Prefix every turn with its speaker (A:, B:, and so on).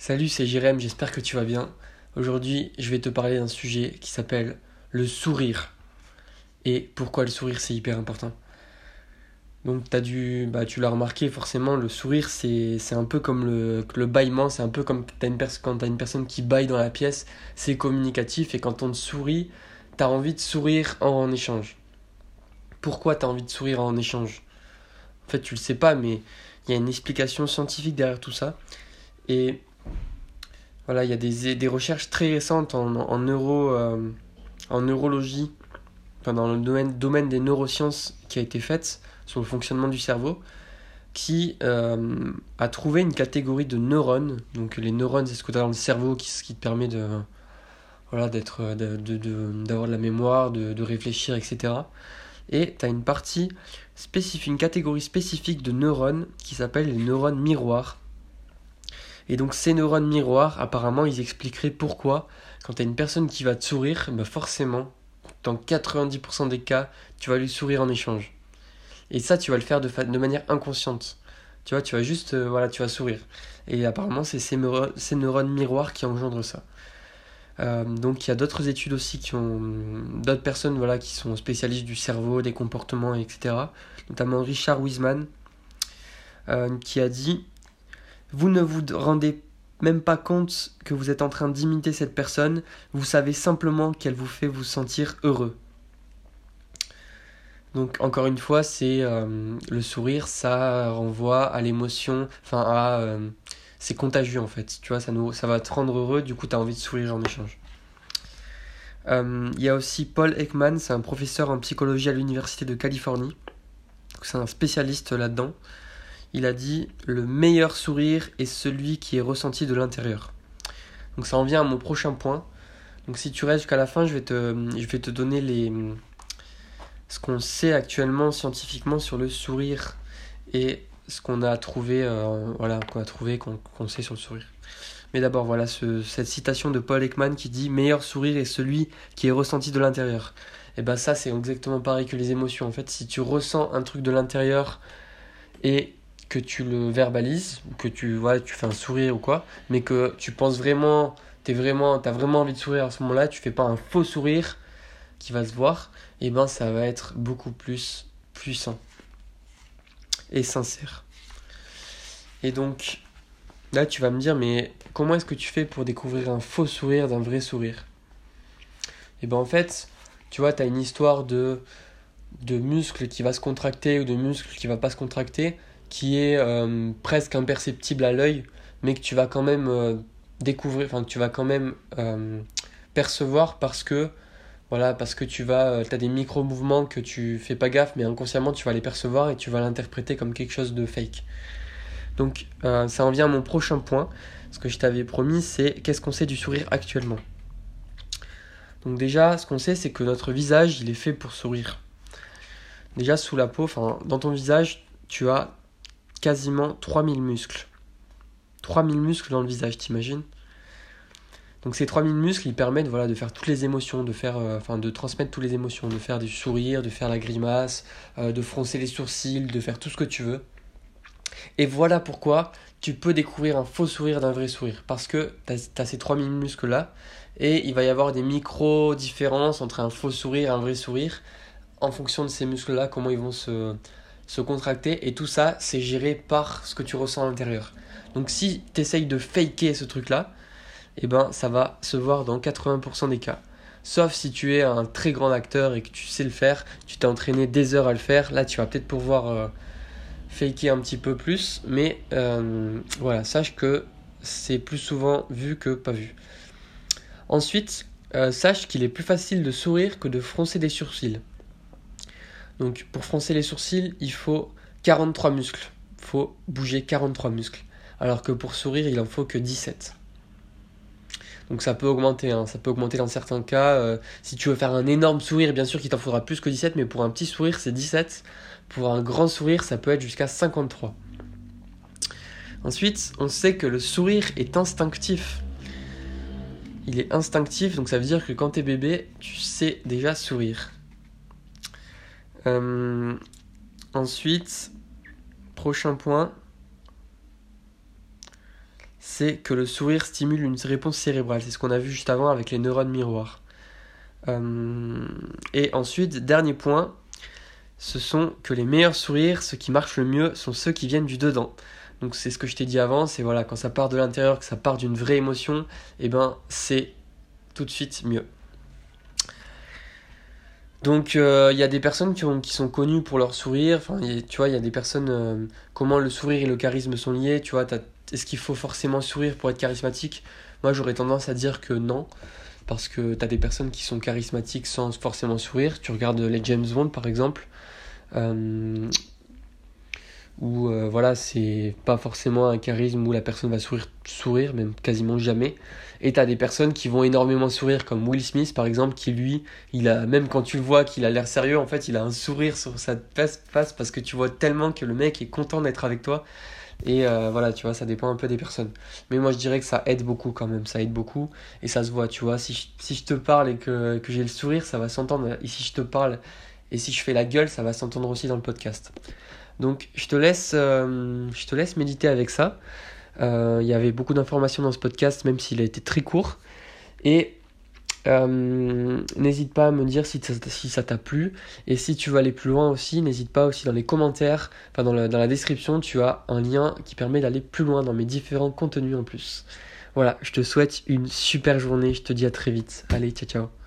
A: Salut, c'est Jérém, j'espère que tu vas bien. Aujourd'hui, je vais te parler d'un sujet qui s'appelle le sourire. Et pourquoi le sourire, c'est hyper important. Donc, as dû, bah, tu l'as remarqué, forcément, le sourire, c'est un peu comme le, le bâillement, c'est un peu comme une quand tu as une personne qui baille dans la pièce, c'est communicatif, et quand on sourit, tu as envie de sourire en, échange. Pourquoi tu as envie de sourire en échange? En fait, tu le sais pas, mais il y a une explication scientifique derrière tout ça. Et voilà, il y a des, des recherches très récentes en, en, neuro, euh, en neurologie, dans le domaine, domaine des neurosciences qui a été faite sur le fonctionnement du cerveau, qui euh, a trouvé une catégorie de neurones. Donc les neurones, c'est ce que tu as dans le cerveau qui, qui te permet de voilà d'être d'avoir de, de, de, la mémoire, de, de réfléchir, etc. Et tu as une partie spécifique, une catégorie spécifique de neurones qui s'appelle les neurones miroirs et donc ces neurones miroirs, apparemment, ils expliqueraient pourquoi, quand tu as une personne qui va te sourire, bah forcément, dans 90% des cas, tu vas lui sourire en échange. Et ça, tu vas le faire de, manière inconsciente. Tu vois, tu vas juste, euh, voilà, tu vas sourire. Et apparemment, c'est ces, ces, neurones miroirs qui engendrent ça. Euh, donc il y a d'autres études aussi qui ont d'autres personnes voilà qui sont spécialistes du cerveau, des comportements, etc. Notamment Richard Wiseman euh, qui a dit vous ne vous rendez même pas compte que vous êtes en train d'imiter cette personne, vous savez simplement qu'elle vous fait vous sentir heureux. Donc encore une fois, c'est euh, le sourire, ça renvoie à l'émotion, enfin à euh, c'est contagieux en fait. Tu vois, ça ça va te rendre heureux, du coup tu as envie de sourire en échange. Euh, il y a aussi Paul Ekman, c'est un professeur en psychologie à l'université de Californie. C'est un spécialiste là-dedans il a dit le meilleur sourire est celui qui est ressenti de l'intérieur. Donc ça en vient à mon prochain point. Donc si tu restes jusqu'à la fin, je vais te, je vais te donner les, ce qu'on sait actuellement scientifiquement sur le sourire et ce qu'on a trouvé, euh, voilà, qu'on a trouvé, qu'on sait sur le sourire. Mais d'abord, voilà cette citation de Paul Ekman qui dit Meilleur sourire est celui qui est ressenti de l'intérieur. Et ben ça, c'est exactement pareil que les émotions. En fait, si tu ressens un truc de l'intérieur et que tu le verbalises, ou que tu, voilà, tu fais un sourire ou quoi, mais que tu penses vraiment, tu vraiment, as vraiment envie de sourire à ce moment-là, tu fais pas un faux sourire qui va se voir, et eh ben ça va être beaucoup plus puissant et sincère. Et donc, là tu vas me dire, mais comment est-ce que tu fais pour découvrir un faux sourire d'un vrai sourire? Et eh ben en fait, tu vois, tu as une histoire de, de muscle qui va se contracter ou de muscle qui va pas se contracter qui est euh, presque imperceptible à l'œil, mais que tu vas quand même euh, découvrir, enfin que tu vas quand même euh, percevoir parce que voilà, parce que tu vas, as des micro-mouvements que tu fais pas gaffe, mais inconsciemment tu vas les percevoir et tu vas l'interpréter comme quelque chose de fake. Donc ça en vient à mon prochain point. Ce que je t'avais promis, c'est qu'est-ce qu'on sait du sourire actuellement? Donc déjà, ce qu'on sait, c'est que notre visage, il est fait pour sourire. Déjà sous la peau, enfin dans ton visage, tu as quasiment 3000 muscles. 3000 muscles dans le visage, t'imagines? Donc ces 3000 muscles, ils permettent voilà, de faire toutes les émotions, de, faire, euh, de transmettre toutes les émotions, de faire du sourire, de faire la grimace, euh, de froncer les sourcils, de faire tout ce que tu veux. Et voilà pourquoi tu peux découvrir un faux sourire d'un vrai sourire. Parce que tu as, as, ces 3000 muscles-là, et il va y avoir des micro-différences entre un faux sourire et un vrai sourire, en fonction de ces muscles-là, comment ils vont se, se contracter, et tout ça, c'est géré par ce que tu ressens à l'intérieur. Donc si tu essayes de faker ce truc-là, eh ben ça va se voir dans 80% des cas. Sauf si tu es un très grand acteur et que tu sais le faire, tu t'es entraîné des heures à le faire, là tu vas peut-être pouvoir euh, faker un petit peu plus, mais euh, voilà, sache que c'est plus souvent vu que pas vu. Ensuite, euh, sache qu'il est plus facile de sourire que de froncer des sourcils. Donc pour froncer les sourcils, il faut 43 muscles. Il faut bouger 43 muscles. Alors que pour sourire, il en faut que 17. Donc ça peut augmenter, hein. ça peut augmenter dans certains cas. Euh, si tu veux faire un énorme sourire, bien sûr qu'il t'en faudra plus que 17, mais pour un petit sourire, c'est 17. Pour un grand sourire, ça peut être jusqu'à 53. Ensuite, on sait que le sourire est instinctif. Il est instinctif, donc ça veut dire que quand t'es bébé, tu sais déjà sourire. Euh, ensuite, prochain point, c'est que le sourire stimule une réponse cérébrale. C'est ce qu'on a vu juste avant avec les neurones miroirs. Euh, et ensuite, dernier point, ce sont que les meilleurs sourires, ceux qui marchent le mieux, sont ceux qui viennent du dedans. Donc c'est ce que je t'ai dit avant, c'est voilà, quand ça part de l'intérieur, que ça part d'une vraie émotion, et eh ben c'est tout de suite mieux. Donc il euh, y a des personnes qui, sont connues pour leur sourire, enfin, tu vois, il y a des personnes, euh, comment le sourire et le charisme sont liés, tu vois, est-ce qu'il faut forcément sourire pour être charismatique? Moi j'aurais tendance à dire que non, parce que tu as des personnes qui sont charismatiques sans forcément sourire, tu regardes les James Bond par exemple, euh, où euh, voilà, c'est pas forcément un charisme où la personne va sourire, sourire même quasiment jamais. Et t'as des personnes qui vont énormément sourire, comme Will Smith par exemple, qui lui, il a, même quand tu le vois qu'il a l'air sérieux, en fait, il a un sourire sur sa face, parce que tu vois tellement que le mec est content d'être avec toi. Et euh, voilà, tu vois, ça dépend un peu des personnes. Mais moi, je dirais que ça aide beaucoup quand même, ça aide beaucoup. Et ça se voit, tu vois. Si je, te parle et que j'ai le sourire, ça va s'entendre. Et si je te parle et si je fais la gueule, ça va s'entendre aussi dans le podcast. Donc je te laisse, euh, je te laisse méditer avec ça. Euh, il y avait beaucoup d'informations dans ce podcast, même s'il a été très court. Et euh, n'hésite pas à me dire si, ça t'a plu. Et si tu veux aller plus loin aussi, n'hésite pas aussi dans les commentaires, enfin dans la description, tu as un lien qui permet d'aller plus loin dans mes différents contenus en plus. Voilà, je te souhaite une super journée, je te dis à très vite. Allez, ciao ciao.